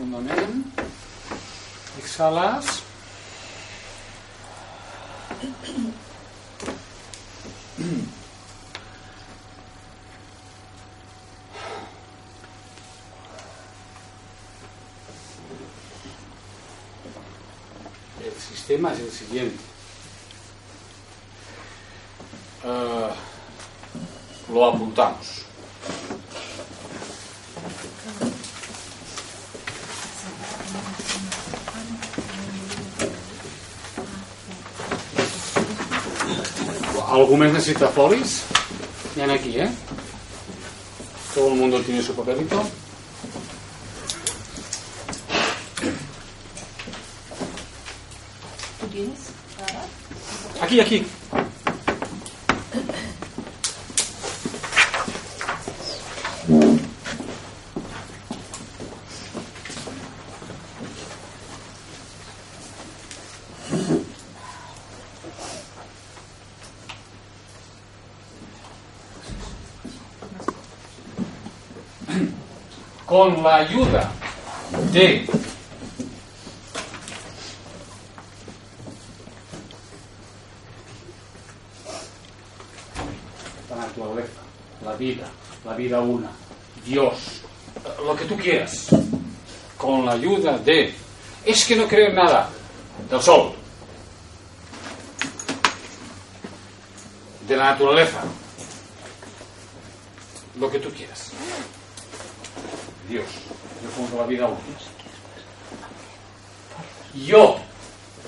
profundament. Exhalas. El sistema es el siguiente. Eh, lo apuntamos. ¿Algún mes necesita folis? Ven aquí, ¿eh? Todo el mundo tiene su papelito. ¿Tú tienes? Aquí, aquí. Con la ayuda de la naturaleza, la vida, la vida una, Dios, lo que tú quieras, con la ayuda de... Es que no creo en nada, del sol, de la naturaleza, lo que tú quieras. Dios, yo pongo la vida una. Yo,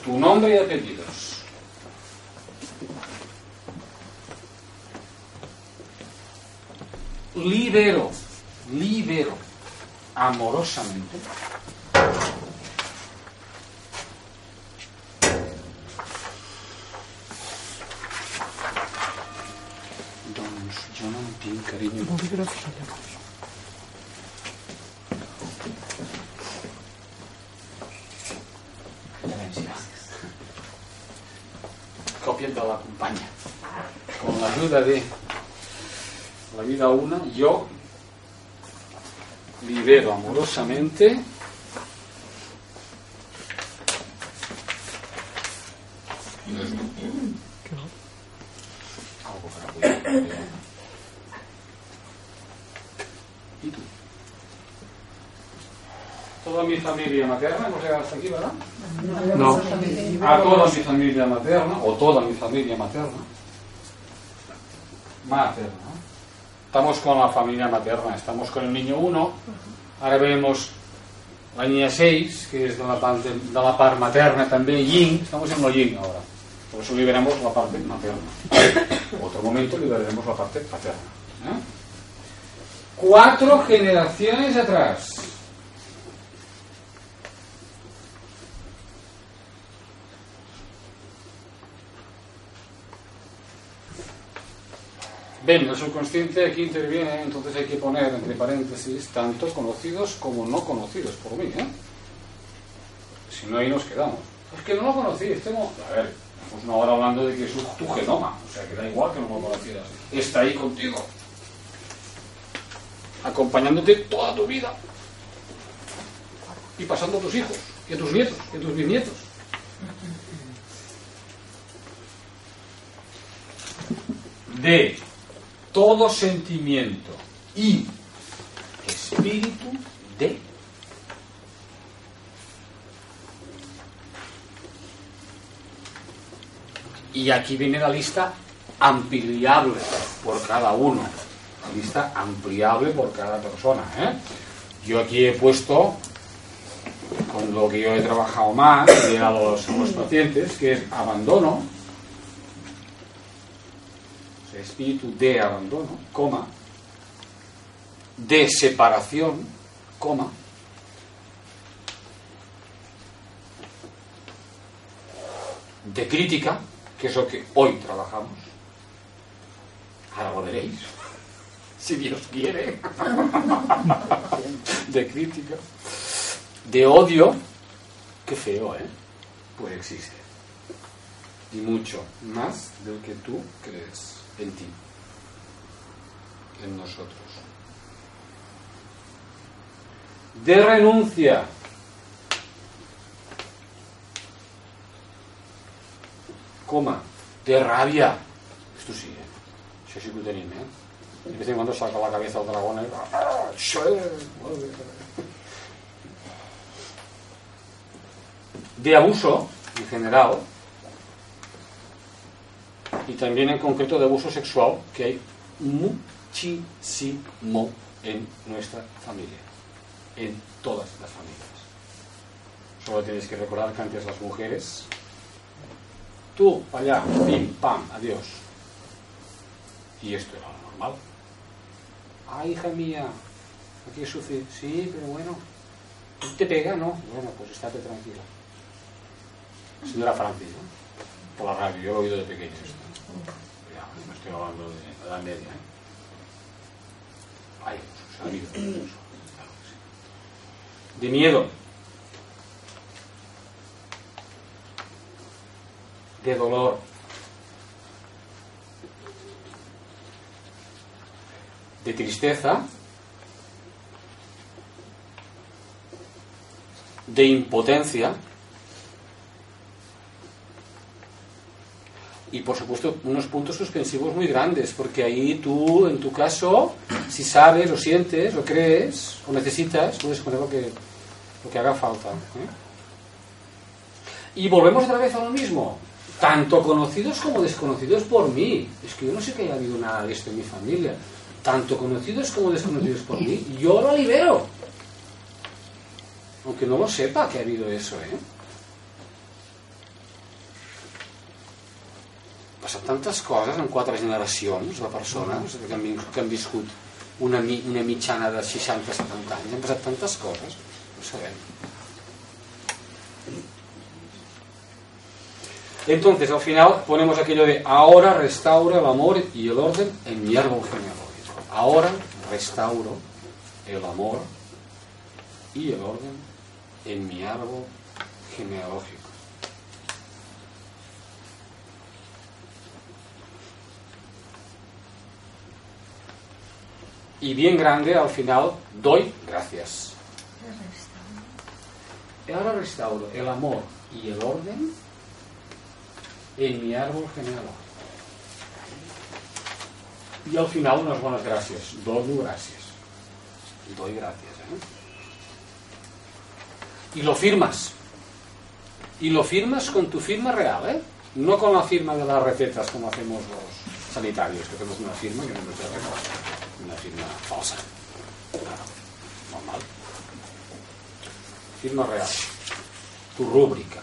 tu nombre y apellidos. Libero, libero amorosamente Doncs jo no en tinc, carinyo. Copia de la compañía. Con la ayuda de la vida una, yo libero amorosamente algo para cuidar. ¿Y tú? Toda mi familia materna, hemos llegado hasta aquí, ¿verdad? No. A toda mi familia materna, o toda mi familia materna. Materna. Estamos con la familia materna, estamos con el niño 1. Ahora vemos la niña 6, que es de la parte, de la parte materna también, yin. Estamos en lo yin ahora. Por eso liberamos la parte materna. Otro momento liberaremos la parte paterna. ¿eh? Cuatro generaciones atrás. Ven, el subconsciente aquí interviene, entonces hay que poner entre paréntesis tanto conocidos como no conocidos por mí. ¿eh? Si no, ahí nos quedamos. Es que no lo conocí, este no... A ver, estamos una hora hablando de que es tu genoma, o sea que da igual que no lo conocieras. Está ahí contigo, acompañándote toda tu vida y pasando a tus hijos, y a tus nietos, y a tus bisnietos. De todo sentimiento y espíritu de y aquí viene la lista ampliable por cada uno la lista ampliable por cada persona ¿eh? yo aquí he puesto con lo que yo he trabajado más y los, a los pacientes que es abandono espíritu de abandono, coma, de separación, coma, de crítica, que es lo que hoy trabajamos. Ahora lo veréis, si Dios quiere. de crítica, de odio, qué feo, ¿eh? Pues existe. Y mucho más del que tú crees en ti, en nosotros. De renuncia. Coma. De rabia. Esto sí, ¿eh? Això sí que ¿eh? De vez en cuando saca la cabeza al dragón y... De abuso, en general, y también en concreto de abuso sexual, que hay muchísimo en nuestra familia, en todas las familias. Solo tienes que recordar que antes las mujeres, tú, allá, pim, pam, adiós. Y esto era lo normal. Ay, hija mía, aquí sufrir. Sí, pero bueno, te pega, ¿no? Bueno, pues estate tranquila. Señora Francis, ¿no? Por la radio, yo lo he oído de pequeño esto. No estoy hablando de la media. ¿eh? Hay abusos, ha habido sí. De miedo. De dolor. De tristeza. De impotencia. Y por supuesto unos puntos suspensivos muy grandes, porque ahí tú, en tu caso, si sabes, o sientes, o crees, o necesitas, puedes poner lo que, lo que haga falta. ¿eh? Y volvemos otra vez a lo mismo, tanto conocidos como desconocidos por mí. Es que yo no sé que haya habido nada de esto en mi familia. Tanto conocidos como desconocidos por mí, yo lo libero. Aunque no lo sepa que ha habido eso, ¿eh? Passa tantes coses en quatre generacions de persones que han, que han viscut una, una mitjana de 60-70 anys. Han passat tantes coses no sabem. Entonces al final ponemos aquello de ahora restauro el amor y el orden en mi árbol genealógico. Ahora restauro el amor y el orden en mi árbol genealógico y bien grande al final doy gracias. Ahora restauro el amor y el orden en mi árbol genealógico. Y al final unas buenas gracias. Doy gracias. Doy gracias. ¿eh? Y lo firmas. Y lo firmas con tu firma real, ¿eh? No con la firma de las recetas como hacemos los sanitarios, que tenemos una firma que no nos una firma falsa. Normal. Firma real. Tu rúbrica.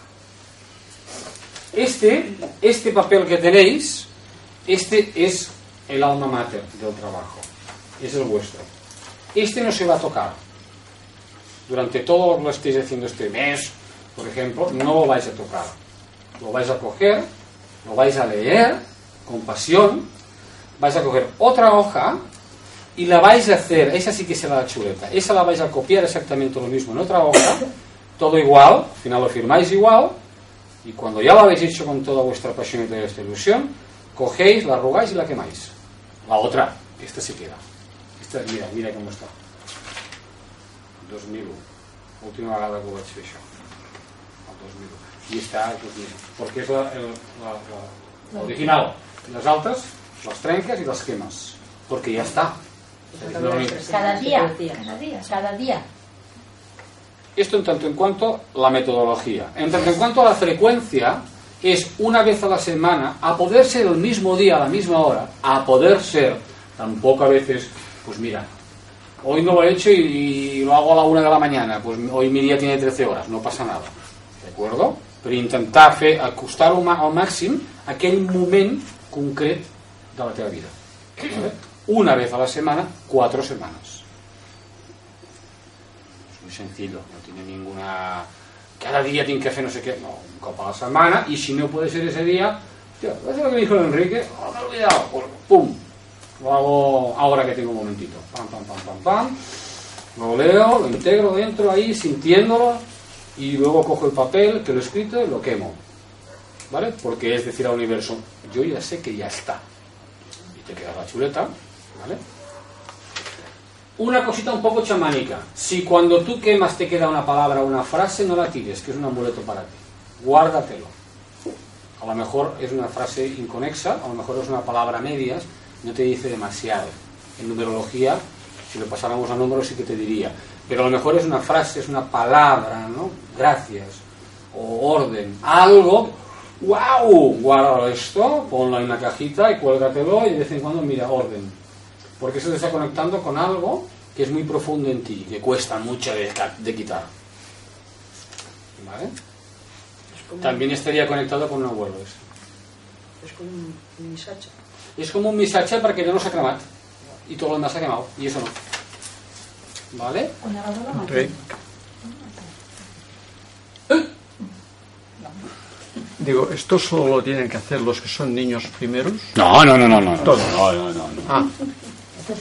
Este, este papel que tenéis, este es el alma mater del trabajo. Es el vuestro. Este no se va a tocar. Durante todo lo que estéis haciendo este mes, por ejemplo, no lo vais a tocar. Lo vais a coger, lo vais a leer con pasión, vais a coger otra hoja y la vais a hacer, esa sí que será la chuleta, esa la vais a copiar exactamente lo mismo en otra hoja, todo igual, al final lo firmáis igual, y cuando ya lo habéis hecho con toda vuestra pasión y toda vuestra ilusión, cogéis, la arrugáis y la quemáis. La otra, esta se queda. Esta, mira, mira cómo está. 2001. Última vegada que ho vaig fer això. El 2001. I està, perquè és la, la, la, la original. Les altres, les trenques i les quemes. Perquè ja està. Cada día, cada día. Esto en tanto en cuanto la metodología. En tanto en cuanto a la frecuencia, es una vez a la semana, a poder ser el mismo día, a la misma hora, a poder ser, tampoco a veces, pues mira, hoy no lo he hecho y, lo hago a la una de la mañana, pues hoy mi día tiene 13 horas, no pasa nada. ¿De acuerdo? Pero intentar fer, acostar al màxim aquell moment concret de la vida. ¿vale? Una vez a la semana, cuatro semanas. Es muy sencillo, no tiene ninguna... Cada día tiene que hacer no sé qué, no, un copa a la semana, y si no puede ser ese día, tío, ¿ves lo que dijo Enrique? Oh, me he olvidado, pum, lo hago ahora que tengo un momentito, pam, pam, pam, pam, pam, lo leo, lo integro dentro ahí, sintiéndolo, y luego cojo el papel que lo he escrito y lo quemo. ¿Vale? Porque es decir al universo, yo ya sé que ya está. Y te queda la chuleta, Una cosita un poco chamánica. Si cuando tú quemas te queda una palabra o una frase, no la tires, que es un amuleto para ti. Guárdatelo. A lo mejor es una frase inconexa, a lo mejor es una palabra medias, no te dice demasiado. En numerología, si lo pasáramos a números, sí que te diría. Pero a lo mejor es una frase, es una palabra, ¿no? Gracias. O orden. Algo. ¡Wow! Guarda esto, ponlo en una cajita y cuélgatelo y de vez en cuando mira orden porque eso te está conectando con algo que es muy profundo en ti, que cuesta mucho de, de quitar. ¿Vale? También estaría conectado con un abuelo. Eso. Es como un, un misacha. Es como un misacha porque no se ha. Y todo lo demás se ha quemado. Y eso no. ¿Vale? Okay. Digo, ¿esto solo lo tienen que hacer los que son niños primeros? No, no, no, no. no. Todos. No, no, no, no. Ah.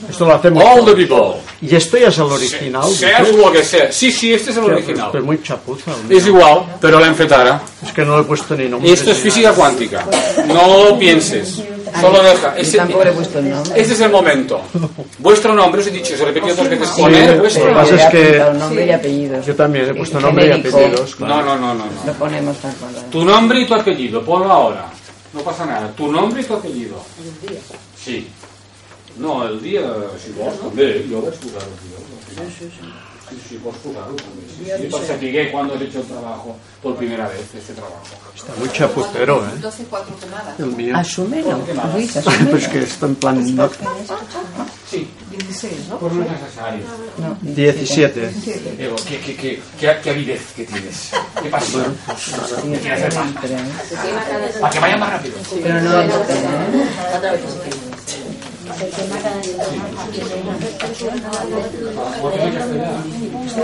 Esto lo hacemos. All the people. ¿Y esto ya es el original? Sea lo que sea. Sí, sí, este es el original. Pero muy chapuza. Es igual, pero la enfetara. Es que no le he puesto ni nombre. Esto es física cuántica. No lo pienses. Solo deja. Este, tampoco le he puesto el nombre. este es el momento. Vuestro nombre, os he dicho, os he repetido dos veces. Sí, Poner lo vuestro que nombre. pasa es que nombre y apellidos. yo también he puesto nombre y apellidos. No, claro. no, no, no. Lo no. ponemos tal cual. Tu nombre y tu apellido, ponlo ahora. No pasa nada. Tu nombre i tu apellido. Sí. No, el dia, si vols, també. Jo vaig posar el dia. Sí, sí, sí. Sí, sí, pots posar-ho també. Sí, Día sí, per 16. saber cuándo has hecho el trabajo por primera vez, este trabajo. Está muy chaputero, ¿eh? 12, 4 quemadas. El mío. Asúmelo. Luis, Pues asúmelo. que está en plan no, Sí, 16, ¿no? pues no es necesario. No. 17. Diego, ¿qué, qué, qué, qué, qué avidez que tienes? ¿Qué pasa? ¿Qué quieres hacer más? Para que vaya más rápido. Pero no. Otra vez.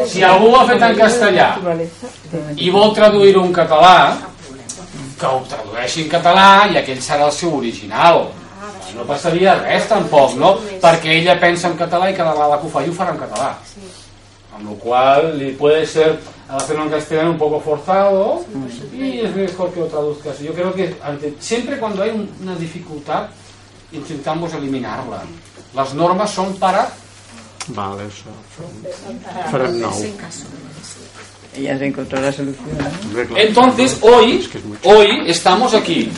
Si algú ho ha fet en castellà i vol traduir-ho en català, que ho tradueixi en català i aquell serà el seu original. No passaria res tampoc, no? Perquè ella pensa en català i cada vegada que ho fa ho farà en català. Amb lo cual li puede ser hacerlo en castellano un poco forzado y es mejor que lo traduzcas. Yo creo que ante, cuando hay un- una dificultad intentamos eliminarla. Las normas son para Vale, eso. Farem nou. Ella se encontró la solución. ¿no? Claro. Entonces, hoy, Es que es mucho. hoy estamos aquí.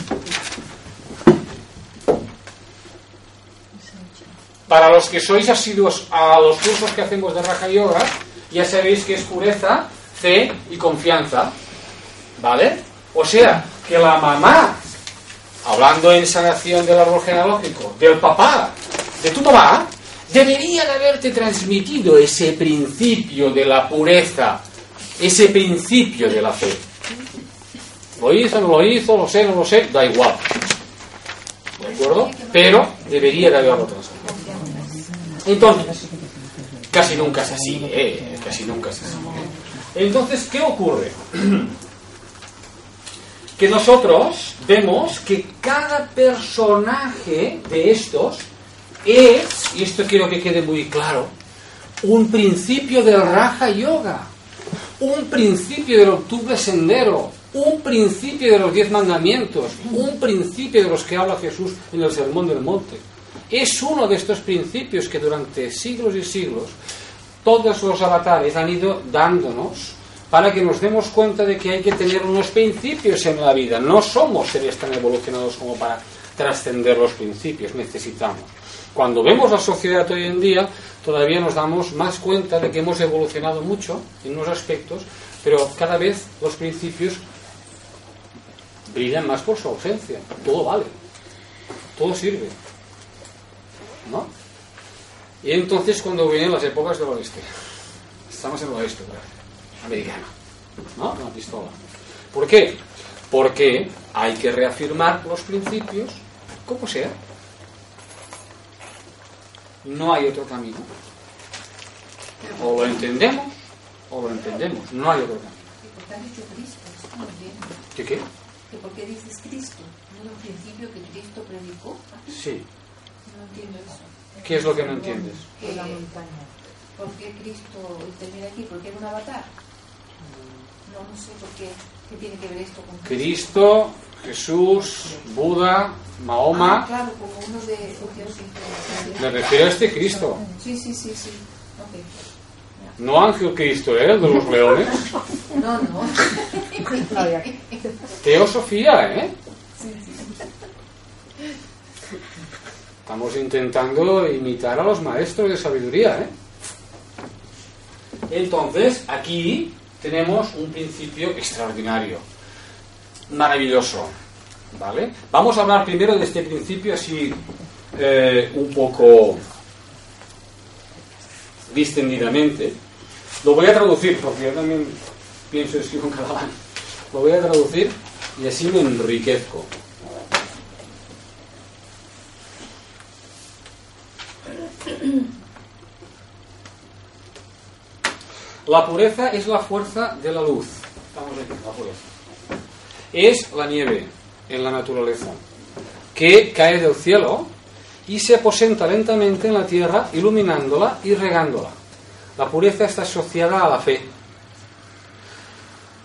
Para los que sois asiduos a los cursos que hacemos de Raja Yoga, ya sabéis que es pureza, fe y confianza. ¿Vale? O sea, que la mamá, hablando en sanación del árbol genealógico, del papá, de tu papá, debería de haberte transmitido ese principio de la pureza, ese principio de la fe. Lo hizo, no lo hizo, lo sé, no lo sé, da igual. ¿De acuerdo? Pero debería de haberlo transmitido. Entonces, casi nunca es así, ¿eh? Casi nunca es así. Entonces, ¿qué ocurre? Que nosotros vemos que cada personaje de estos es, y esto quiero que quede muy claro, un principio del Raja Yoga, un principio del octubre sendero, un principio de los diez mandamientos, un principio de los que habla Jesús en el Sermón del Monte. Es uno de estos principios que durante siglos y siglos todos los avatares han ido dándonos para que nos demos cuenta de que hay que tener unos principios en la vida. No somos seres tan evolucionados como para trascender los principios, necesitamos. Cuando vemos la sociedad hoy en día, todavía nos damos más cuenta de que hemos evolucionado mucho en unos aspectos, pero cada vez los principios brillan más por su ausencia. Todo vale, todo sirve. ¿No? Y entonces cuando vienen las épocas del oeste, estamos en el oeste, ¿verdad? Americano, ¿no? Una pistola. ¿Por qué? Porque hay que reafirmar los principios como sea. No hay otro camino. O lo entendemos o lo entendemos. No hay otro camino. ¿Y por qué has dicho Cristo? Esto no entiendo. ¿Qué ¿Por qué dices Cristo? ¿No es un principio que Cristo predicó? Sí. No entiendo eso. ¿Qué es lo que no entiendes? Que, ¿Por qué Cristo termina aquí? ¿Por qué era un avatar? No, no sé por qué. ¿Qué tiene que ver esto con Cristo, Jesús, Buda, Ah, Mahoma. claro, como uno de. Me refiero a este Cristo. Sí, sí, sí, sí. Ok. No Ángel Cristo, ¿eh? El de los leones. No, no. Teosofía, ¿eh? Sí, sí, sí. Estamos intentando imitar a los maestros de sabiduría, ¿eh? Entonces, aquí tenemos un principio extraordinario, maravilloso, ¿vale? Vamos a hablar primero de este principio así eh, un poco distendidamente. Lo voy a traducir, porque yo también pienso y escribo en catalán. Lo voy a traducir y así me enriquezco. La pureza es la fuerza de la luz. Estamos aquí, la pureza. Es la nieve en la naturaleza, que cae del cielo y se aposenta lentamente en la tierra, iluminándola y regándola. La pureza está asociada a la fe,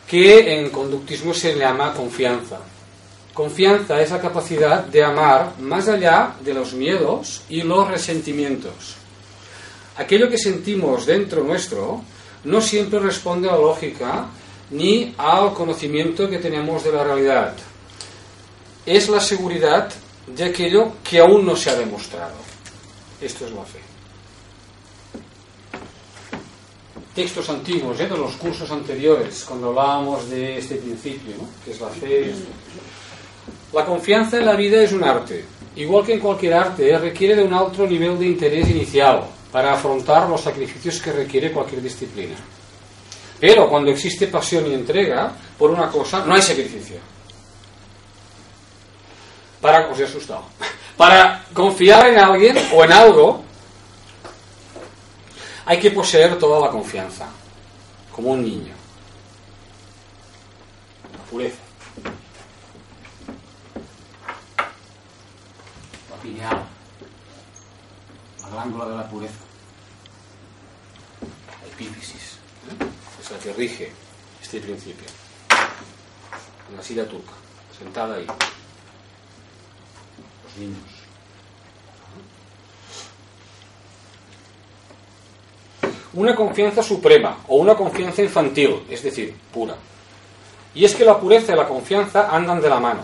que en conductismo se llama confianza. Confianza es la capacidad de amar más allá de los miedos y los resentimientos. Aquello que sentimos dentro nuestro no siempre responde a la lógica ni al conocimiento que tenemos de la realidad. es la seguridad de aquello que aún no se ha demostrado. Esto es la fe. Textos antiguos, ¿eh? de los cursos anteriores, cuando hablábamos de este principio, que es la fe. La confianza en la vida es un arte. Igual que en cualquier arte, ¿eh? requiere de un alto nivel de interés inicial para afrontar los sacrificios que requiere cualquier disciplina. Pero cuando existe pasión y entrega por una cosa, no hay sacrificio. Para, os he asustado. Para confiar en alguien o en algo, hay que poseer toda la confianza, como un niño. La pureza. La pineal. La glándula de la pureza. La epífisis. Es la que rige este principio. En la silla turca, sentada ahí. Los niños. una confianza suprema o una confianza infantil, es decir, pura. Y es que la pureza y la confianza andan de la mano.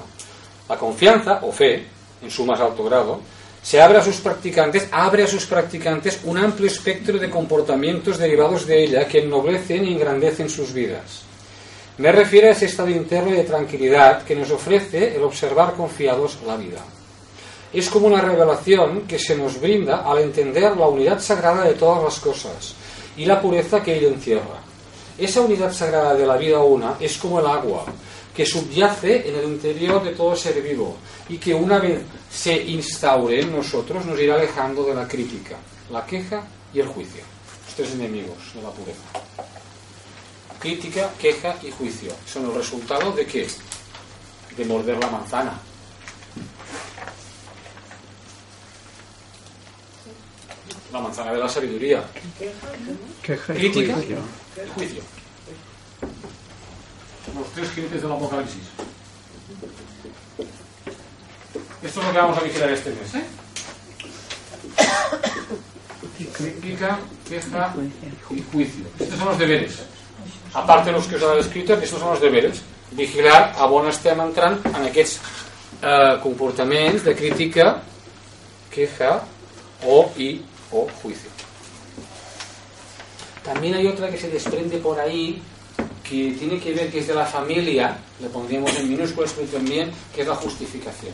La confianza o fe, en su más alto grado, se abre a sus practicantes, abre a sus practicantes un amplio espectro de comportamientos derivados de ella que ennoblecen y engrandecen sus vidas. Me refiero a ese estado interno de tranquilidad que nos ofrece el observar confiados la vida. Es como una revelación que se nos brinda al entender la unidad sagrada de todas las cosas, y la pureza que ello encierra. Esa unidad sagrada de la vida una es como el agua, que subyace en el interior de todo ser vivo y que una vez se instaure en nosotros nos irá alejando de la crítica, la queja y el juicio. Los tres enemigos de la pureza. Crítica, queja y juicio. Son el resultado de qué? De morder la manzana. La manzana de la sabiduría. Queja Crítica y juicio. Los tres jinetes del Apocalipsis. Esto es lo que vamos a vigilar este mes, ¿eh? Crítica, queja y juicio. Estos son los deberes. Aparte de los que us ha escrito, estos són els deberes. Vigilar a on estem entrant en aquests eh, comportaments de crítica, queja o y o juicio. También hay otra que se desprende por ahí que tiene que ver que es de la familia, le pondríamos en minúsculas pero también, que es la justificación.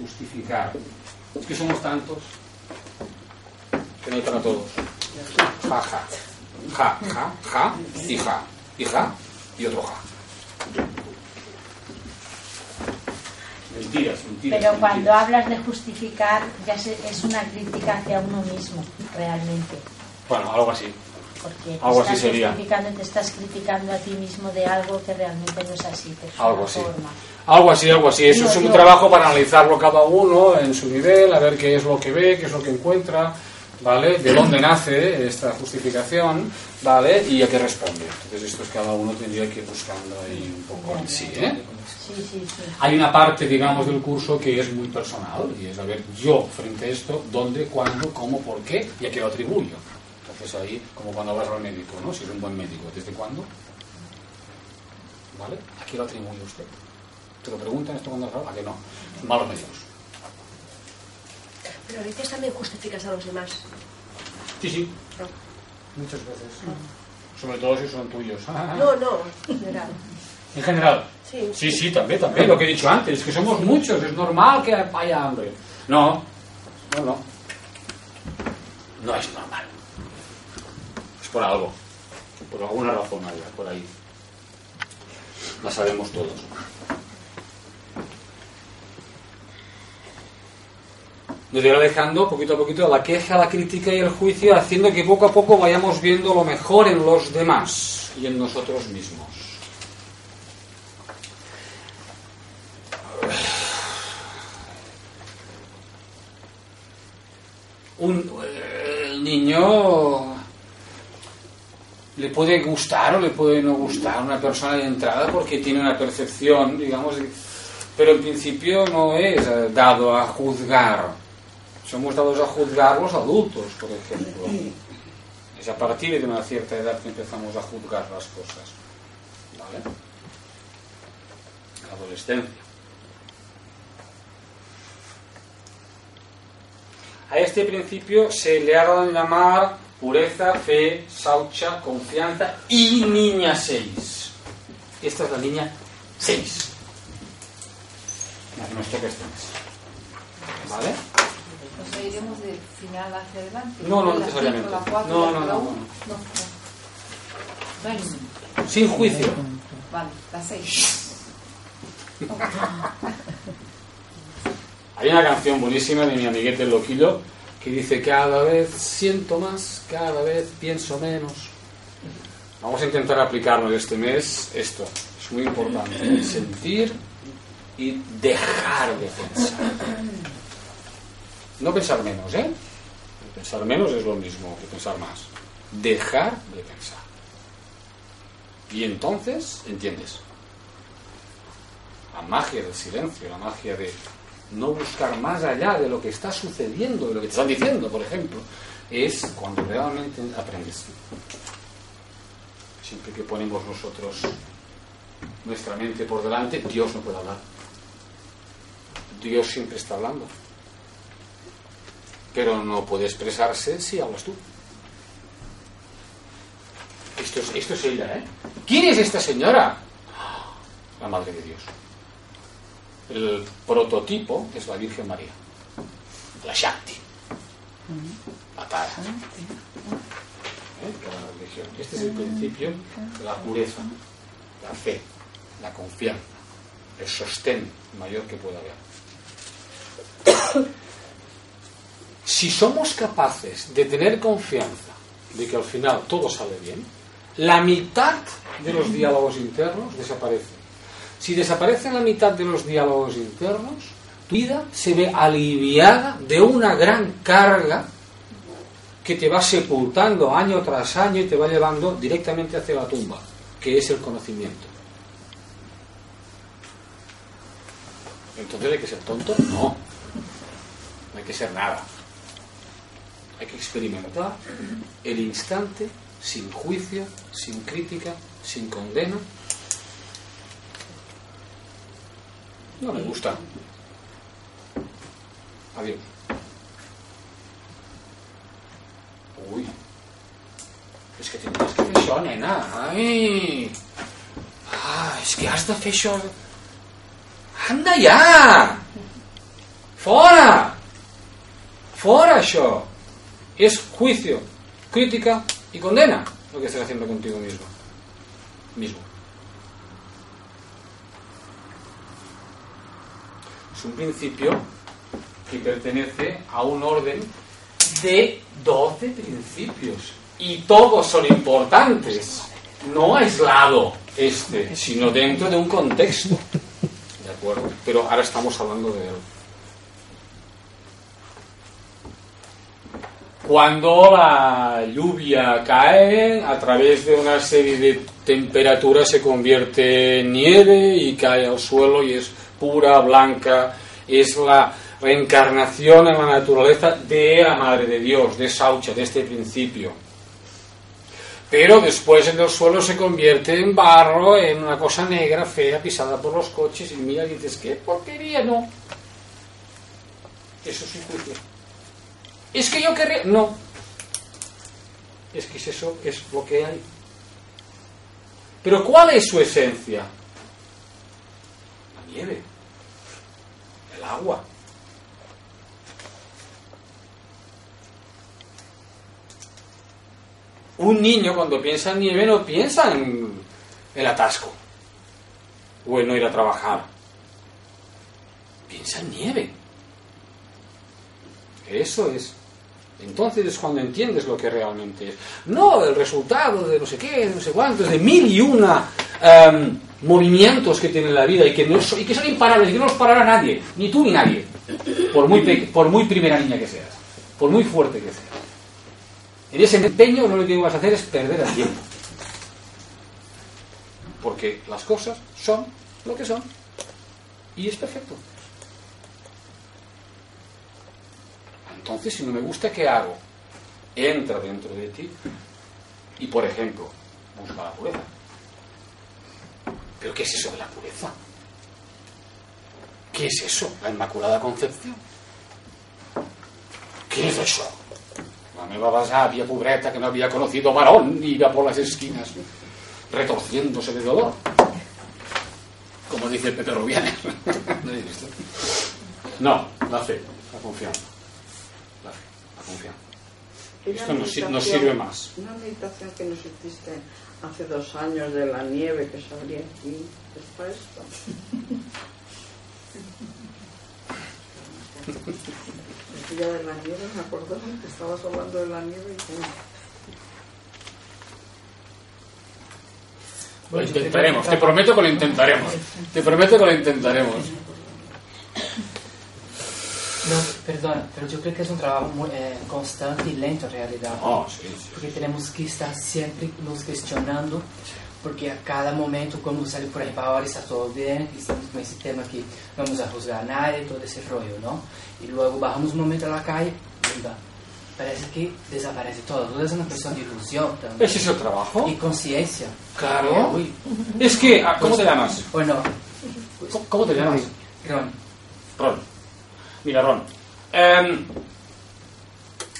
Justificar. Es que somos tantos que no hay para todos. Ja, ja. Ja, ja, ja y ja. Y ja y otro ja. Mentiras, mentiras. Pero cuando mentiras. hablas de justificar, ya es una crítica hacia uno mismo, realmente. Bueno, algo así. Porque Algo así sería. te estás criticando a ti mismo de algo que realmente no es así. Algo así. forma. Algo así, algo así. Eso Digo es un yo. trabajo para analizarlo cada uno en su nivel, a ver qué es lo que ve, qué es lo que encuentra, ¿vale? De dónde nace esta justificación, ¿vale? Y a qué responde. Entonces esto es cada uno tendría que ir buscando ahí un poco en sí, ¿eh? Sí, sí, sí. Hay una parte, digamos, del curso que es muy personal y es a ver yo frente a esto, dónde, cuándo, cómo, por qué y a qué lo atribuyo. Entonces ahí, como cuando vas al médico, ¿no? Si es un buen médico, ¿desde cuándo? ¿Vale? ¿A qué lo atribuye usted? ¿Te lo preguntan esto cuando ¿A que no? Malos médicos. Pero a veces también justificas a los demás. Sí, sí. Muchas veces. Sobre todo si son tuyos. No, no, en general. En general. Sí. Sí, sí, también, también, lo que he dicho antes, que somos muchos, es normal que haya hambre. No, no, no. No es normal. Por algo. Por alguna razón haya, por ahí. La sabemos todos. Nos irá alejando poquito a poquito la queja, la crítica y el juicio, haciendo que poco a poco vayamos viendo lo mejor en los demás y en nosotros mismos. un eh, niño le puede gustar o le puede no gustar una persona de entrada porque tiene una percepción, digamos, pero en principio no es eh, dado a juzgar. Somos dados a juzgar los adultos, por ejemplo. Es a partir de una cierta edad que empezamos a juzgar las cosas. ¿Vale? la adolescencia. A este principio se le ha dado en llamar pureza, fe, saucha, confianza y niña 6. Esta es la niña 6. Nuestro que. ¿Vale? O sea, iremos del final hacia adelante. No, no necesariamente. No, no, no. Sin juicio. Vale, la seis. Hay una canción buenísima de mi amiguete Loquillo que dice cada vez siento más, cada vez pienso menos. Vamos a intentar aplicarnos este mes esto. Es muy importante. Sentir y dejar de pensar. No pensar menos, ¿eh? Pensar menos es lo mismo que pensar más. Dejar de pensar. Y entonces entiendes la magia del silencio, la magia de no buscar más allá de lo que está sucediendo, de lo que te están diciendo, por ejemplo, es cuando realmente aprendes. Siempre que ponemos nosotros nuestra mente por delante, Dios no puede hablar. Dios siempre está hablando. Pero no puede expresarse si hablas tú. Esto es, esto es ella, ¿eh? ¿Quién es esta señora? La Madre de Dios. El prototipo es la Virgen María, la Shakti, la Tara. ¿Eh? Este es el principio de la pureza, la fe, la confianza, el sostén mayor que pueda haber. Si somos capaces de tener confianza de que al final todo sale bien, la mitad de los diálogos internos desaparecen. Si desaparecen la mitad de los diálogos internos, tu vida se ve aliviada de una gran carga que te va sepultando año tras año y te va llevando directamente hacia la tumba, que es el conocimiento. Entonces hay que ser tonto? No. No hay que ser nada. Hay que experimentar el instante sin juicio, sin crítica, sin condena. No me gusta. Adiós. Uy. És que tenies que fer això, nena. Ai. Ah, que has de fer. Anda ja! Fora! Fora això! Es juicio, crítica y condena lo que estás haciendo contigo mismo. Mismo. Es un principio que pertenece a un orden de 12 principios. Y todos son importantes. No aislado este, sino dentro de un contexto. ¿De acuerdo? Pero ahora estamos hablando de él. Cuando la lluvia cae, a través de una serie de temperaturas se convierte en nieve y cae al suelo y es pura, blanca, es la reencarnación en la naturaleza de la Madre de Dios, de Saucha, de este principio. Pero después en el suelo se convierte en barro, en una cosa negra, fea, pisada por los coches, y mira y dices, ¿qué porquería? No. Eso es un juicio. Es que yo querría... No. Es que es eso, es lo que hay. Pero ¿cuál es su esencia? Nieve. El agua. Un niño cuando piensa en nieve no piensa en el atasco o en no ir a trabajar. Piensa en nieve. Eso es. Entonces es cuando entiendes lo que realmente es. No el resultado de no sé qué, de no sé cuántos, de mil y una em, movimientos que tiene la vida y que, no son, y que son imparables y que no los parará nadie, ni tú ni nadie, por muy, por muy primera niña que seas, por muy fuerte que seas. En ese empeño lo único que vas a hacer es perder el tiempo. Porque las cosas son lo que son. Y es perfecto. Entonces, si no me gusta, ¿qué hago? Entra dentro de ti y, por ejemplo, busca la pureza. ¿Pero qué es eso de la pureza? ¿Qué es eso? La Inmaculada Concepción. ¿Qué es eso? La meva basavia pobreta que no había conocido varón iba por las esquinas retorciéndose de dolor. Como dice Pepe Rubianes. No, la fe, la confianza. La fe, la confianza. Esto nos, si- nos sirve más. Una meditación que nos hiciste hace dos años de la nieve que salía aquí. ¿Es para esto? El día de la nieve, me acuerdo que estabas hablando de la nieve y. Lo intentaremos, te prometo que lo intentaremos. Te prometo que lo intentaremos. Perdona, pero yo creo que es un trabajo muy eh, constante y lento en realidad. Oh, sí, sí. Porque tenemos que estar siempre nos cuestionando, porque a cada momento, como sale por ejemplo, ahora está todo bien, estamos con ese tema que no vamos a juzgar a nadie, todo ese rollo, ¿no? Y luego bajamos un momento a la calle, venga, parece que desaparece todo. Tú eres una persona de ilusión también. ¿Ese es el trabajo? Y conciencia. Claro. Uy. Es que, ah, ¿cómo te llamas? Bueno, ¿Cómo- ¿Cómo te llamas? Ron, Ron. Mira, Ron. Em,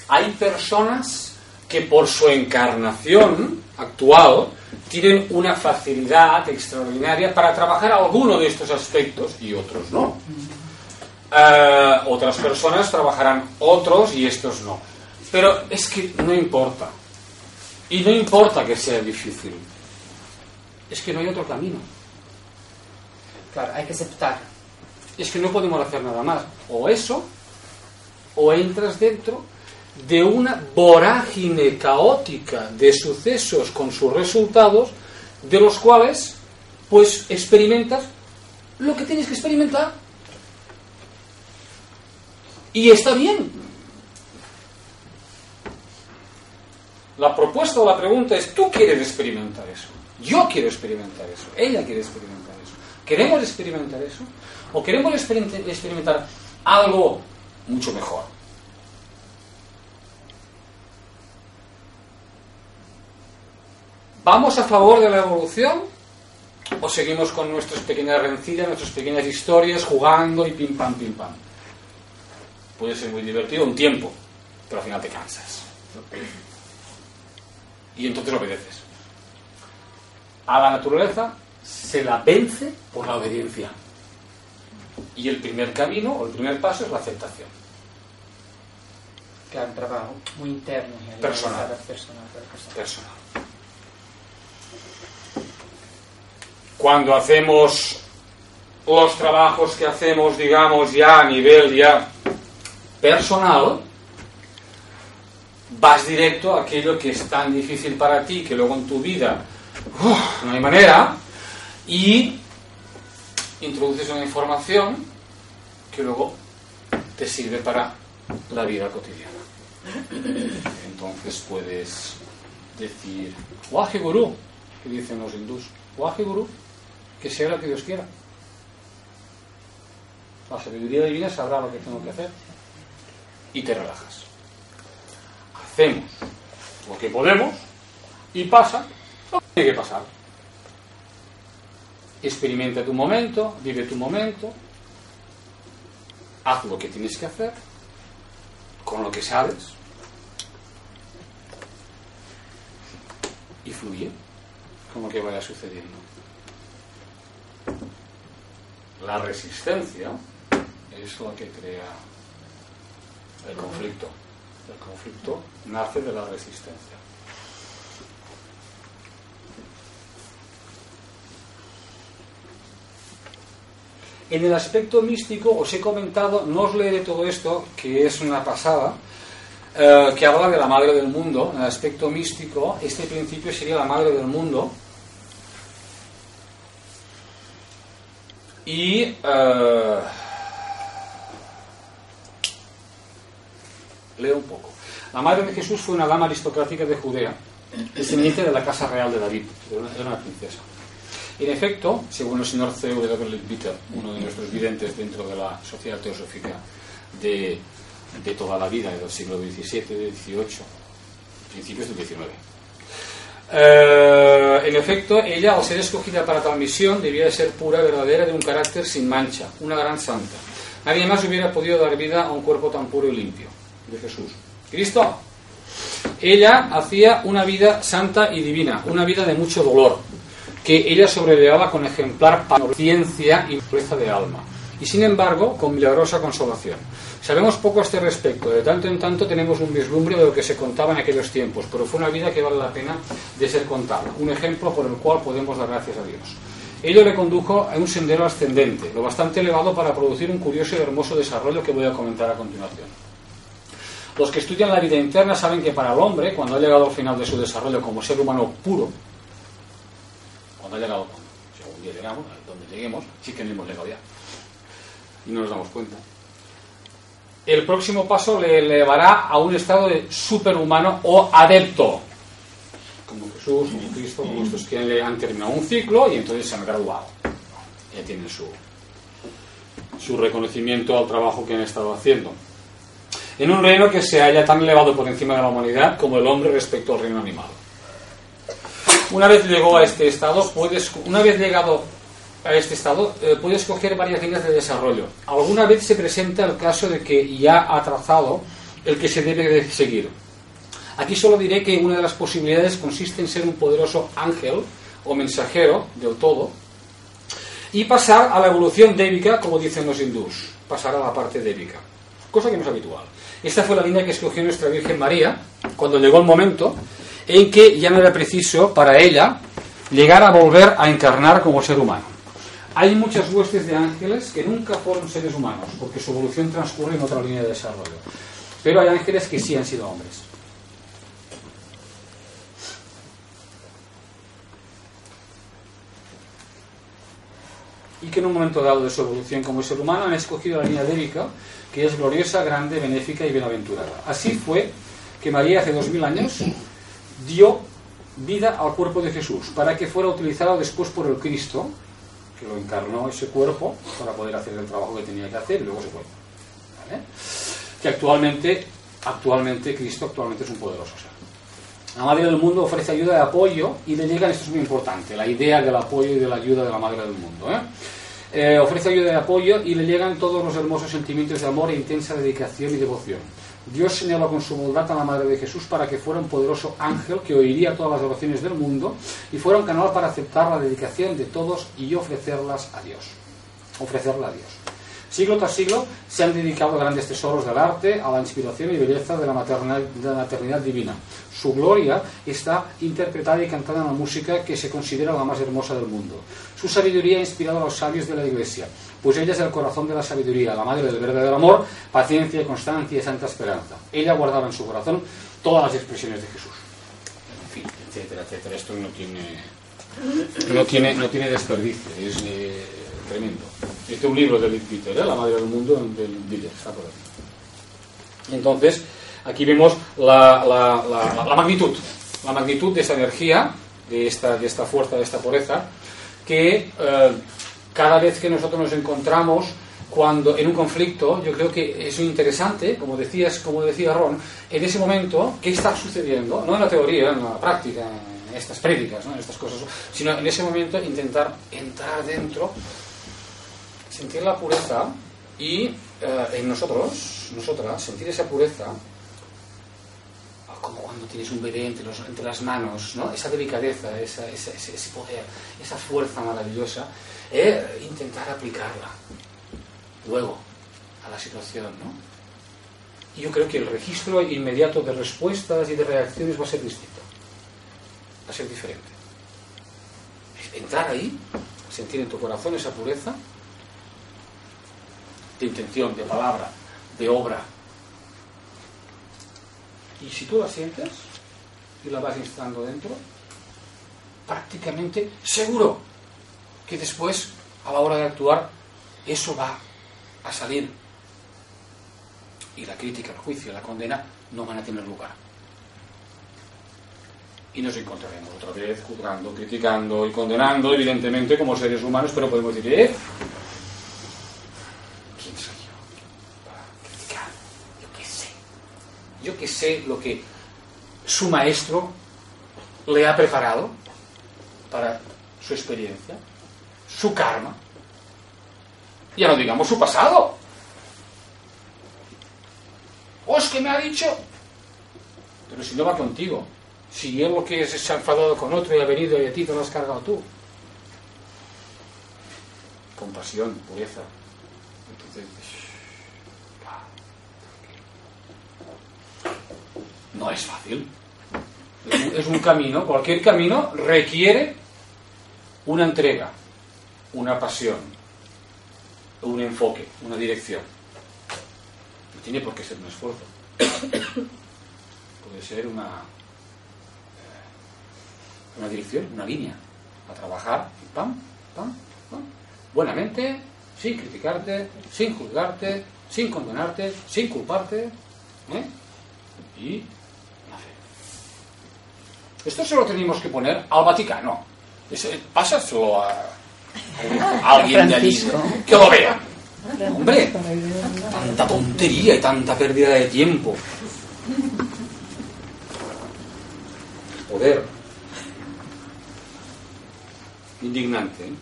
hay personas que por su encarnación actual tienen una facilidad extraordinaria para trabajar alguno de estos aspectos y otros no. Eh, otras personas trabajarán otros y estos no. Pero es que no importa. Y no importa que sea difícil. Es que no hay otro camino. claro, hay que aceptar. es que no podemos hacer nada más. O eso, o entras dentro de una vorágine caótica de sucesos con sus resultados, de los cuales, pues, experimentas lo que tienes que experimentar. Y está bien. La propuesta o la pregunta es, ¿tú quieres experimentar eso? Yo quiero experimentar eso. Ella quiere experimentar eso. ¿Queremos experimentar eso? ¿O queremos experimenta- experimentar algo mucho mejor? ¿Vamos a favor de la evolución? ¿O seguimos con nuestras pequeñas rencillas, nuestras pequeñas historias, jugando y pim pam, pim pam? Puede ser muy divertido un tiempo, pero al final te cansas. Y entonces obedeces. A la naturaleza se la vence por la obediencia. Y el primer camino, o el primer paso, es la aceptación. Claro, un trabajo muy interno. Personal. personal, cada persona. personal. Cuando hacemos los trabajos que hacemos, digamos, ya a nivel ya personal, vas directo a aquello que es tan difícil para ti, que luego en tu vida no hay manera, y introduces una información que luego te sirve para la vida cotidiana. Entonces puedes decir, Waje que dicen los hindús, Waje Guru, que sea lo que Dios quiera. La sabiduría divina sabrá lo que tengo que hacer y te relajas. Hacemos lo que podemos y pasa lo que tiene que pasar. Experimenta tu momento, vive tu momento, haz lo que tienes que hacer con lo que sabes y fluye con lo que vaya sucediendo. La resistencia es lo que crea el conflicto. El conflicto nace de la resistencia. En el aspecto místico os he comentado, no os leeré todo esto, que es una pasada, eh, que habla de la madre del mundo. En el aspecto místico, este principio sería la madre del mundo. Y eh, leo un poco. La madre de Jesús fue una dama aristocrática de Judea, descendiente de la casa real de David, era una, princesa. En efecto, según el señor C.W. Leadbeater, uno de nuestros videntes dentro de la sociedad teosófica de, de toda la vida, del siglo XVII, XVIII, principios del XIX, Eh, en efecto, ella, al ser escogida para tal misión, debía de ser pura, verdadera, de un carácter sin mancha, una gran santa. Nadie más hubiera podido dar vida a un cuerpo tan puro y limpio de Jesús. Cristo. Ella hacía una vida santa y divina, una vida de mucho dolor, que ella sobrellevaba con ejemplar paciencia y pureza de alma, y sin embargo con milagrosa consolación. Sabemos poco a este respecto, de tanto en tanto tenemos un vislumbre de lo que se contaba en aquellos tiempos, pero fue una vida que vale la pena de ser contada, un ejemplo por el cual podemos dar gracias a Dios. Ello le condujo a un sendero ascendente, lo bastante elevado para producir un curioso y hermoso desarrollo que voy a comentar a continuación. Los que estudian la vida interna saben que para el hombre, cuando ha llegado al final de su desarrollo como ser humano puro, cuando ha llegado, si algún día llegamos, donde lleguemos, sí que no hemos llegado ya, y no nos damos cuenta, el próximo paso le elevará a un estado de superhumano o adepto, como Jesús, como Cristo, como estos que le han terminado un ciclo y entonces se han graduado. Ya tienen su, su reconocimiento al trabajo que han estado haciendo. En un reino que se haya tan elevado por encima de la humanidad como el hombre respecto al reino animal. Una vez llegó a este estado, puedes, una vez llegado a este estado, eh, puede escoger varias líneas de desarrollo. Alguna vez se presenta el caso de que ya ha trazado el que se debe de seguir. Aquí solo diré que una de las posibilidades consiste en ser un poderoso ángel o mensajero del todo y pasar a la evolución débica, como dicen los hindús, pasar a la parte débica, cosa que no es habitual. Esta fue la línea que escogió nuestra Virgen María cuando llegó el momento en que ya no era preciso para ella llegar a volver a encarnar como ser humano. Hay muchas huestes de ángeles que nunca fueron seres humanos, porque su evolución transcurre en otra línea de desarrollo. Pero hay ángeles que sí han sido hombres. Y que en un momento dado de su evolución como ser humano han escogido la línea débica, que es gloriosa, grande, benéfica y bienaventurada. Así fue que María hace dos mil años dio vida al cuerpo de Jesús para que fuera utilizado después por el Cristo, que lo encarnó ese cuerpo para poder hacer el trabajo que tenía que hacer y luego se fue. Que actualmente, actualmente, Cristo actualmente es un poderoso ser. La Madre del Mundo ofrece ayuda de apoyo y le llegan, esto es muy importante, la idea del apoyo y de la ayuda de la Madre del Mundo. ¿eh? Eh, ofrece ayuda de apoyo y le llegan todos los hermosos sentimientos de amor e intensa dedicación y devoción. Dios señaló con su bondad a la Madre de Jesús para que fuera un poderoso ángel que oiría todas las oraciones del mundo y fuera un canal para aceptar la dedicación de todos y ofrecerlas a Dios. Ofrecerla a Dios. Siglo tras siglo se han dedicado grandes tesoros del arte a la inspiración y belleza de la maternidad, de la maternidad divina. Su gloria está interpretada y cantada en la música que se considera la más hermosa del mundo. Su sabiduría ha inspirado a los sabios de la Iglesia, pues ella es el corazón de la sabiduría, la madre del verdadero amor, paciencia, constancia y santa esperanza. Ella guardaba en su corazón todas las expresiones de Jesús. En fin, etcétera, etcétera. Esto no tiene, no tiene, no tiene desperdicio, es eh, tremendo. Este es un libro de Liz Peter, ¿eh? La madre del mundo, del Diller. Entonces, aquí vemos la, la, la, la magnitud, la magnitud de esa energía, de esta, de esta fuerza, de esta pureza, que eh, cada vez que nosotros nos encontramos cuando en un conflicto, yo creo que es interesante, como decías, como decía Ron, en ese momento, ¿qué está sucediendo? No en la teoría, en la práctica, en estas prédicas, ¿no? en estas cosas, sino en ese momento intentar entrar dentro, sentir la pureza y eh, en nosotros, nosotras, sentir esa pureza como cuando tienes un bebé entre, las manos, ¿no? esa delicadeza, esa, ese, poder, esa fuerza maravillosa, eh, intentar aplicarla luego a la situación. ¿no? Y yo creo que el registro inmediato de respuestas y de reacciones va a ser distinto, va a ser diferente. Entrar ahí, sentir en tu corazón esa pureza de intención, de palabra, de obra, y si tú la sientes y la vas instalando dentro, prácticamente seguro que después, a la hora de actuar, eso va a salir. Y la crítica, el juicio, la condena no van a tener lugar. Y nos encontraremos otra vez juzgando, criticando y condenando, evidentemente, como seres humanos, pero podemos decir, ¿eh? ¿Quién soy yo para criticar? Yo que sé lo que su maestro le ha preparado para su experiencia, su karma. Ya no digamos su pasado. O es que me ha dicho. Pero si no va contigo. Si él lo que es se ha enfadado con otro y ha venido y a ti te lo has cargado tú. Compasión, pureza. Entonces, no es fácil. Es un, camino, cualquier camino requiere una entrega, una pasión, un enfoque, una dirección. No tiene por qué ser un esfuerzo. Puede ser una, una dirección, una línea, a trabajar, pam, pam, pam, buenamente, sin criticarte, sin juzgarte, sin condenarte, sin culparte, ¿eh? y. Esto se lo tenemos que poner al Vaticano. Pásaselo a, a alguien de allí que lo vea. Hombre, tanta tontería y tanta pérdida de tiempo. Poder. Indignante. ¿eh?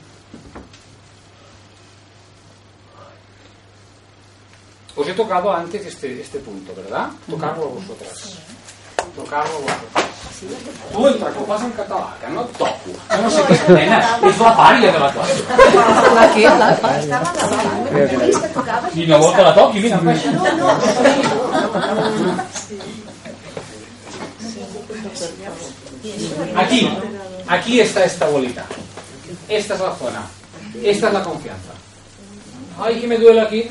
Os he tocado antes este, este punto, ¿verdad? Tocarlo vosotras. Tocarlo entre copas en català, que no et toco. Que no sé què és, nena. És la pària de la classe. La que? La Estava davant. Vist que tocava? I no vol que la toqui, mira. pues. Aquí, aquí está esta bolita. Esta es la zona. Esta es la confianza. Ay, que me duele aquí.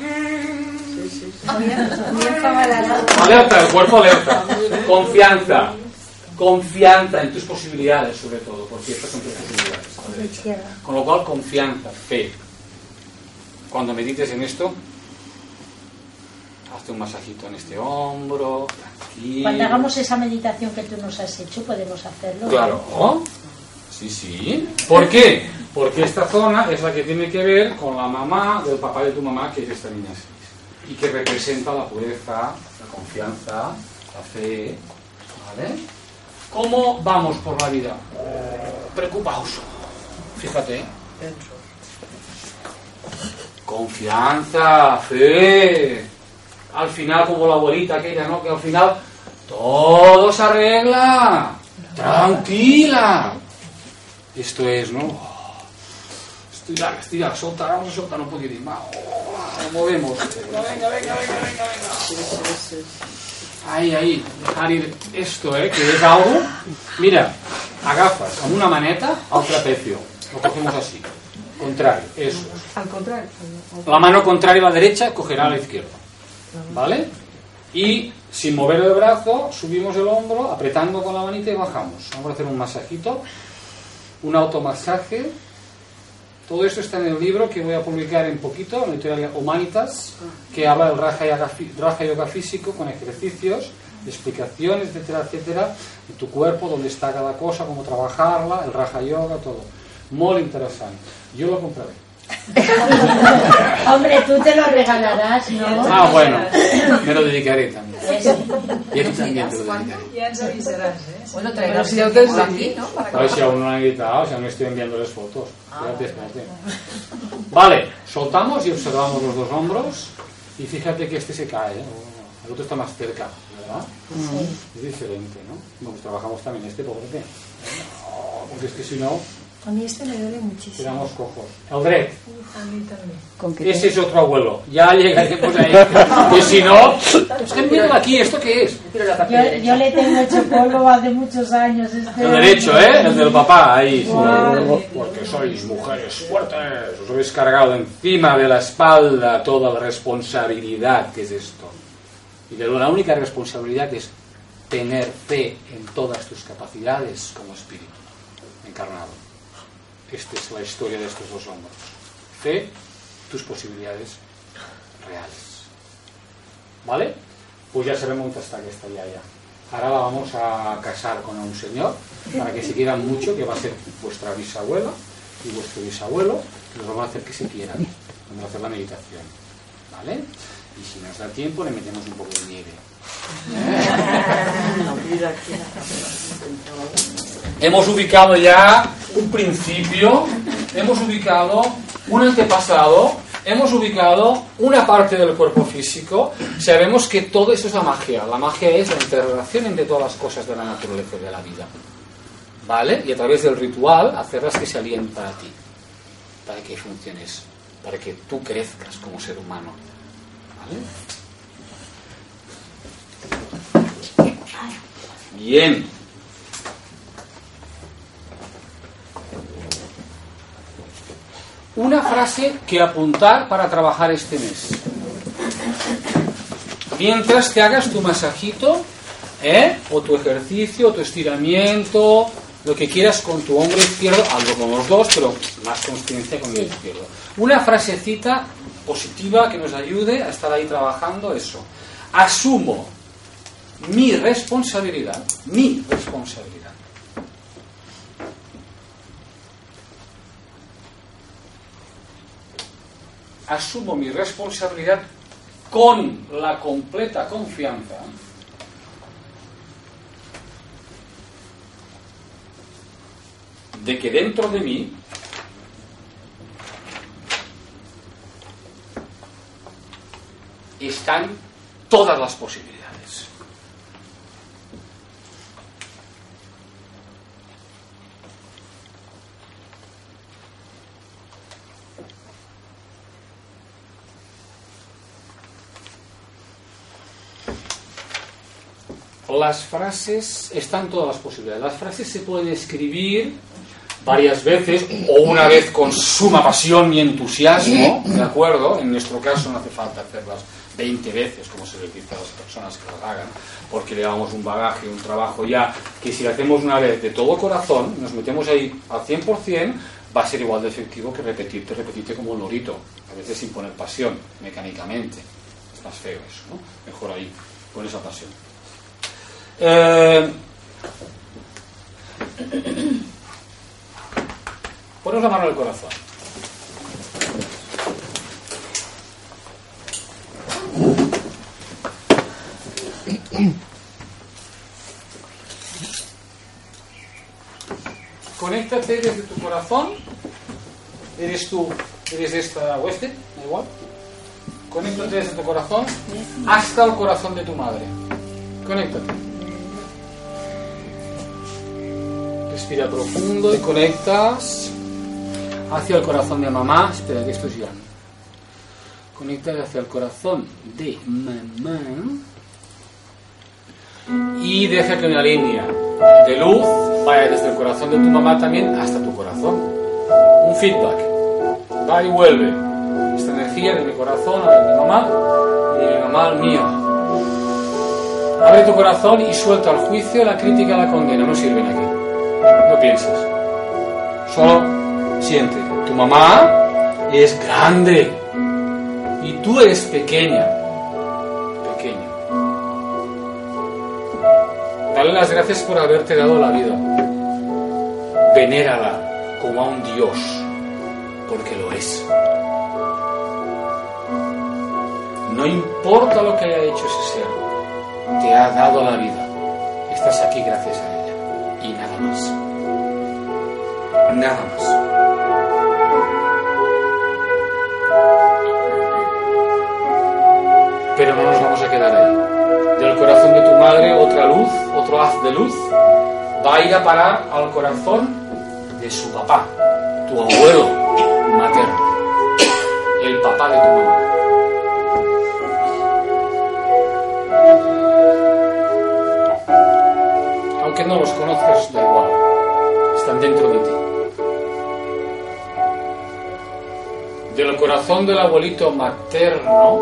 Alerta, el cuerpo alerta. Confianza. Confianza en tus posibilidades, sobre todo, porque estas son tus posibilidades. Con lo cual, confianza, fe. Cuando medites en esto, hazte un masajito en este hombro, tranquilo. Cuando hagamos esa meditación que tú nos has hecho, podemos hacerlo. Claro. Sí, sí. ¿Por qué? Porque esta zona es la que tiene que ver con la mamá del papá de tu mamá, que es esta niña 6. Y que representa la pureza, la confianza, la fe. ¿Vale? ¿Cómo vamos por la vida? Preocupados. Fíjate. Confianza, fe. Al final, como la abuelita aquella, ¿no? Que al final todo se arregla. Tranquila. Esto es, ¿no? Estirar, estirar, soltar, vamos a soltar un poquitín más. Oh, Nos movemos. Venga, venga, venga, venga, venga. Ahí, ahí. Dejar ir esto, ¿eh? Que es algo. Mira, agafas amb una maneta al trapecio. Lo cogemos así. Contrario, eso. Al contrario. La mano contraria a la derecha cogerá a la izquierda. ¿Vale? Y sin mover el brazo, subimos el hombro, apretando con la manita y bajamos. Vamos a hacer un masajito, un automasaje. Todo esto está en el libro que voy a publicar en poquito, en la editorial Humanitas, que habla del Raja Yoga, Raja Yoga físico con ejercicios, explicaciones, etcétera, etcétera, de tu cuerpo, dónde está cada cosa, cómo trabajarla, el Raja Yoga, todo. Muy interesante. Yo lo compraré. Hombre, tú te lo regalarás, ¿no? Ah, bueno, me lo dedicaré también. Eso. Y a ti también te lo dedicaré. Ya ens avisaràs, eh? Bueno, Pero traerás si el ho tens aquí, aquí, ¿no? Para A ver si aún no lo han editado, si aún estoy enviándoles fotos. Espérate, espérate. Vale, soltamos y observamos los dos hombros. Y fíjate que este se cae, ¿eh? el otro está más cerca, ¿verdad? Es diferente, ¿no? Bueno, pues trabajamos también este, pobrete. No, Porque es que si no, A mí este me duele muchísimo. quedamos cojos. El dret, A. Con que ese es otro abuelo. Ya llegaremos ahí. Que si no, es que míralo aquí, ¿esto qué es? Yo, yo le tengo hecho polvo hace muchos años. Este El derecho, ¿eh? El del papá, ahí. Porque sois mujeres fuertes. Os habéis cargado encima de la espalda toda la responsabilidad que es esto. Y de la única responsabilidad es tener fe en todas tus capacidades como espíritu encarnado. Esta es la historia de estos dos hombres. Fe, tus posibilidades reales. ¿Vale? Pues ya sabemos dónde está que está ya, ya. Ahora la vamos a casar con un señor para que se quieran mucho, que va a ser vuestra bisabuela y vuestro bisabuelo, que nos van a hacer que se quieran. Vamos a hacer la meditación. ¿Vale? Y si nos da tiempo, le metemos un poco de nieve. ¿Eh? Hemos ubicado ya un principio, hemos ubicado un antepasado, hemos ubicado una parte del cuerpo físico. Sabemos que todo eso es la magia. La magia es la interrelación entre todas las cosas de la naturaleza y de la vida. ¿Vale? Y a través del ritual hacerlas que se alíen para ti, para que funciones, para que tú crezcas como ser humano. ¿Vale? Bien. Una frase que apuntar para trabajar este mes. Mientras que hagas tu masajito, ¿eh? o tu ejercicio, o tu estiramiento, lo que quieras con tu hombro izquierdo, algo con los dos, pero más conciencia con el izquierdo. Una frasecita positiva que nos ayude a estar ahí trabajando eso. Asumo mi responsabilidad, mi responsabilidad. Asumo mi responsabilidad con la completa confianza de que dentro de mí están todas las posibilidades. Las frases están todas las posibilidades. Las frases se pueden escribir varias veces o una vez con suma pasión y entusiasmo, ¿de acuerdo? En nuestro caso no hace falta hacerlas 20 veces, como se les dice a las personas que las hagan, porque le damos un bagaje, un trabajo ya, que si lo hacemos una vez de todo corazón, nos metemos ahí al 100%, va a ser igual de efectivo que repetirte, repetirte como un lorito, a veces sin poner pasión, mecánicamente. Es más feo eso, ¿no? Mejor ahí, con esa pasión. Eh... Ponos la mano en el corazón. Conéctate desde tu corazón. Eres tú, eres esta o este, da igual. Conéctate desde tu corazón hasta el corazón de tu madre. Conéctate. Respira profundo y conectas hacia el corazón de mamá. Espera, que esto es ya. Conecta hacia el corazón de mamá. Y deja que una línea de luz vaya desde el corazón de tu mamá también hasta tu corazón. Un feedback. Va y vuelve. Esta energía de mi corazón a de mi mamá y de mi mamá al mío. Abre tu corazón y suelta el juicio, la crítica, la condena. No sirven aquí. No pienses. Solo siente. Tu mamá es grande y tú eres pequeña. Pequeño. Dale las gracias por haberte dado la vida. Venérala como a un Dios, porque lo es. No importa lo que haya hecho ese ser, te ha dado la vida. Estás aquí gracias a ella. Nada más. Nada más. Pero no nos vamos a quedar ahí. Del corazón de tu madre, otra luz, otro haz de luz, va a ir a parar al corazón de su papá, tu abuelo materno, el papá de tu mamá. No los conoces, da igual, están dentro de ti. Del corazón del abuelito materno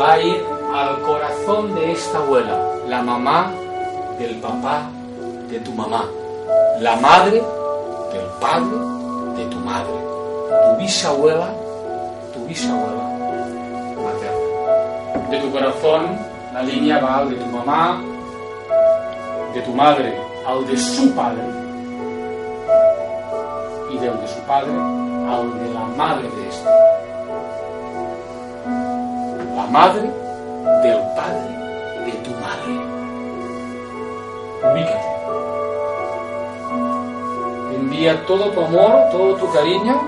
va a ir al corazón de esta abuela, la mamá del papá de tu mamá, la madre del padre de tu madre, tu bisabuela, tu bisabuela materna. De tu corazón la línea va al de tu mamá, de tu madre al de su padre y del de su padre al de la madre de este. La madre del padre de tu madre. Ubícate. Envía todo tu amor, todo tu cariño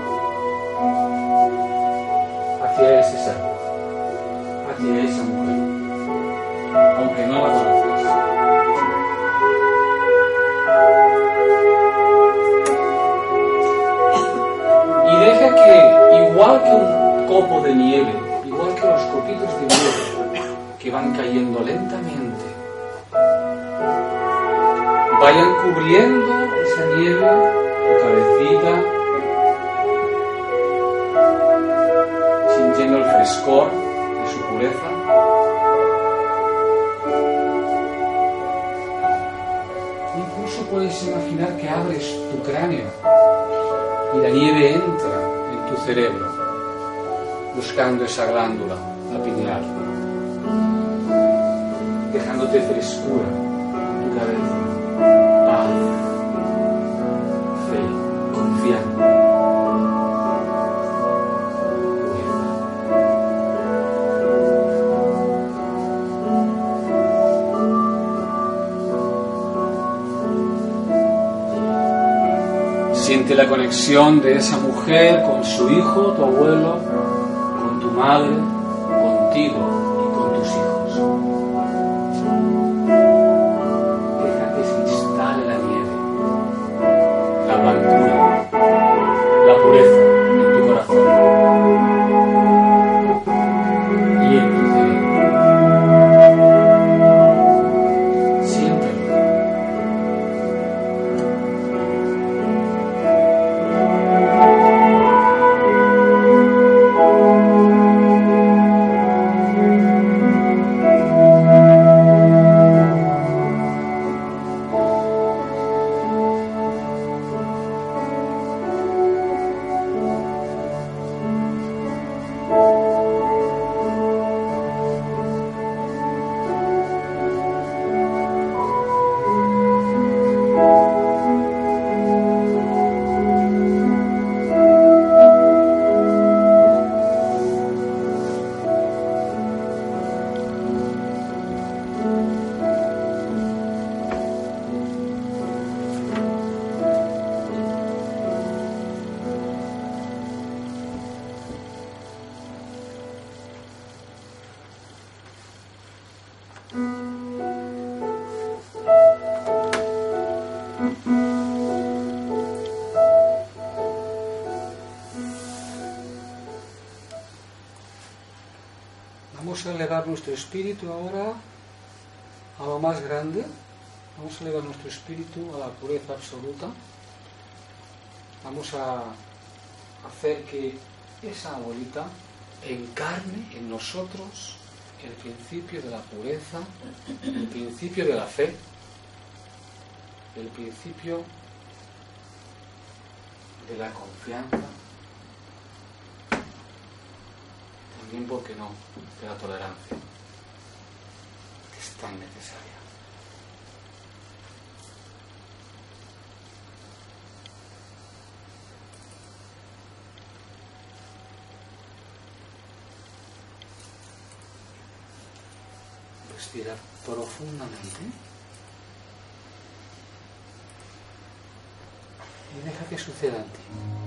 hacia ese ser, hacia esa mujer, aunque no la conozcas. Deja que, igual que un copo de nieve, igual que los copitos de nieve que van cayendo lentamente, vayan cubriendo esa nieve, tu cabecita, sintiendo el frescor de su pureza. Incluso puedes imaginar que abres tu cráneo y la nieve entra en tu cerebro buscando esa glándula, la pineal, dejándote frescura en tu cabeza, paz, Siente la conexión de esa mujer con su hijo, tu abuelo, con tu madre, contigo Vamos a elevar nuestro espíritu ahora a lo más grande. Vamos a elevar nuestro espíritu a la pureza absoluta. Vamos a hacer que esa abuelita encarne en nosotros el principio de la pureza, el principio de la fe, el principio de la confianza, ¿por qué no?, de la tolerancia, que es tan necesaria. Respira profundamente y deja que suceda en ti.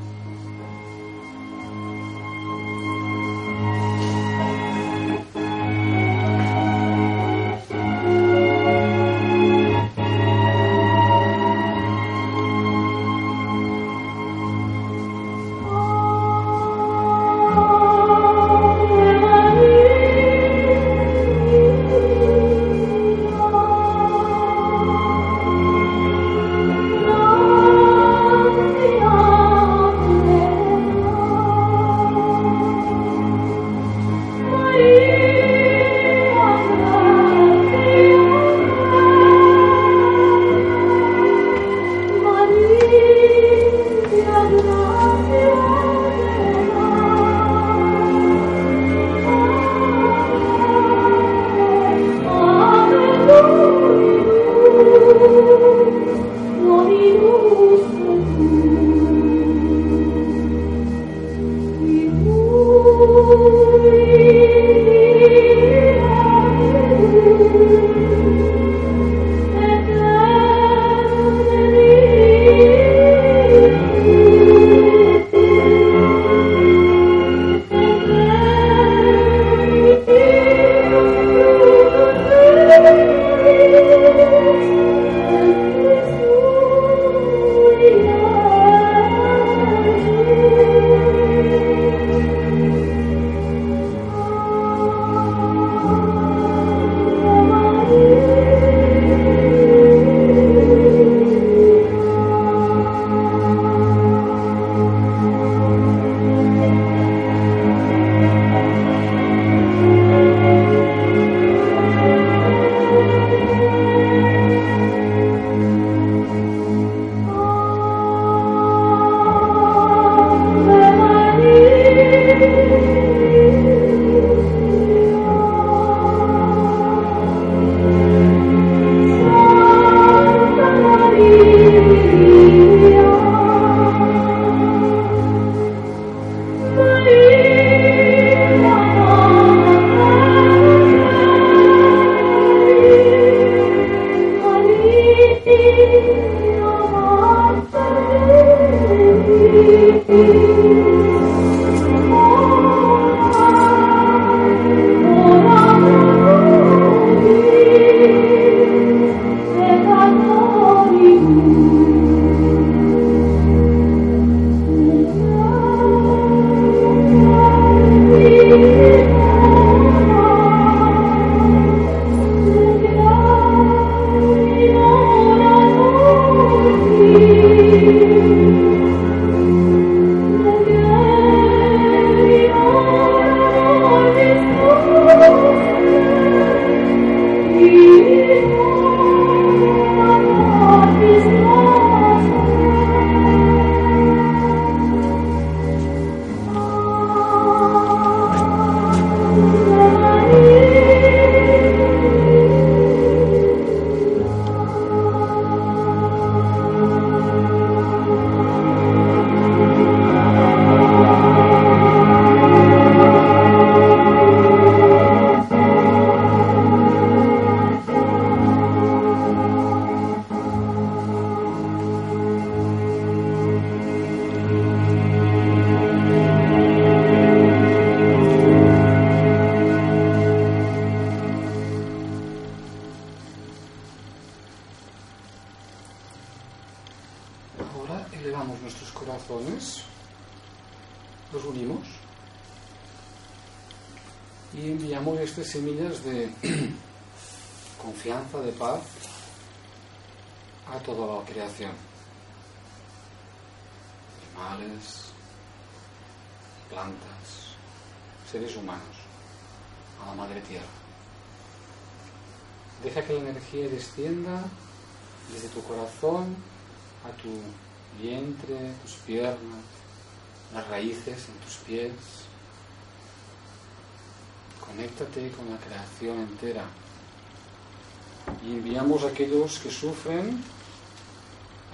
Aquellos que sufren,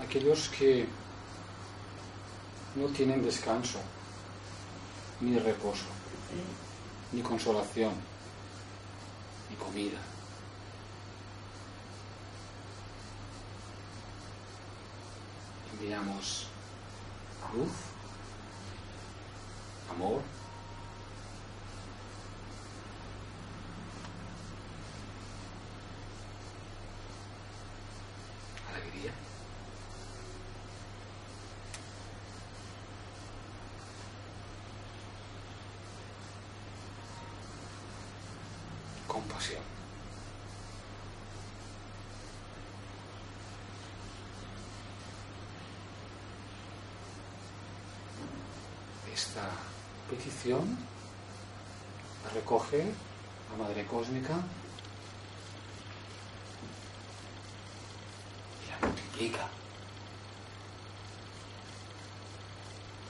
aquellos que no tienen descanso, ni reposo, ni consolación, ni comida. Enviamos luz, amor, Esta petición recoge la Madre Cósmica y la multiplica.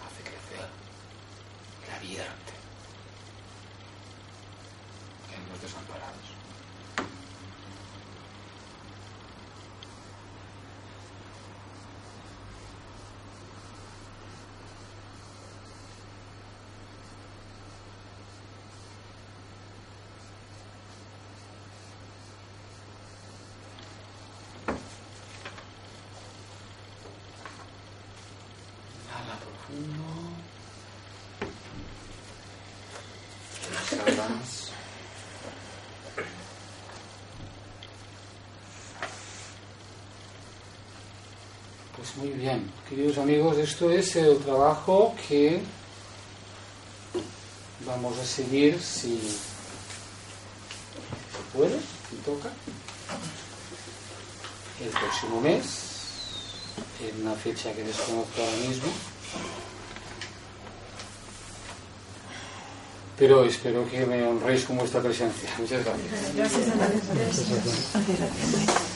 Hace crecer, la vierte en los desamparados. Inhala profundo. Exhalas. Pues muy bien, queridos amigos, esto es el trabajo que vamos a seguir si se puede, si toca, el próximo mes, en una fecha que desconozco ahora mismo. Pero espero que me honréis con vuestra presencia. Muchas gracias. Gracias a Dios.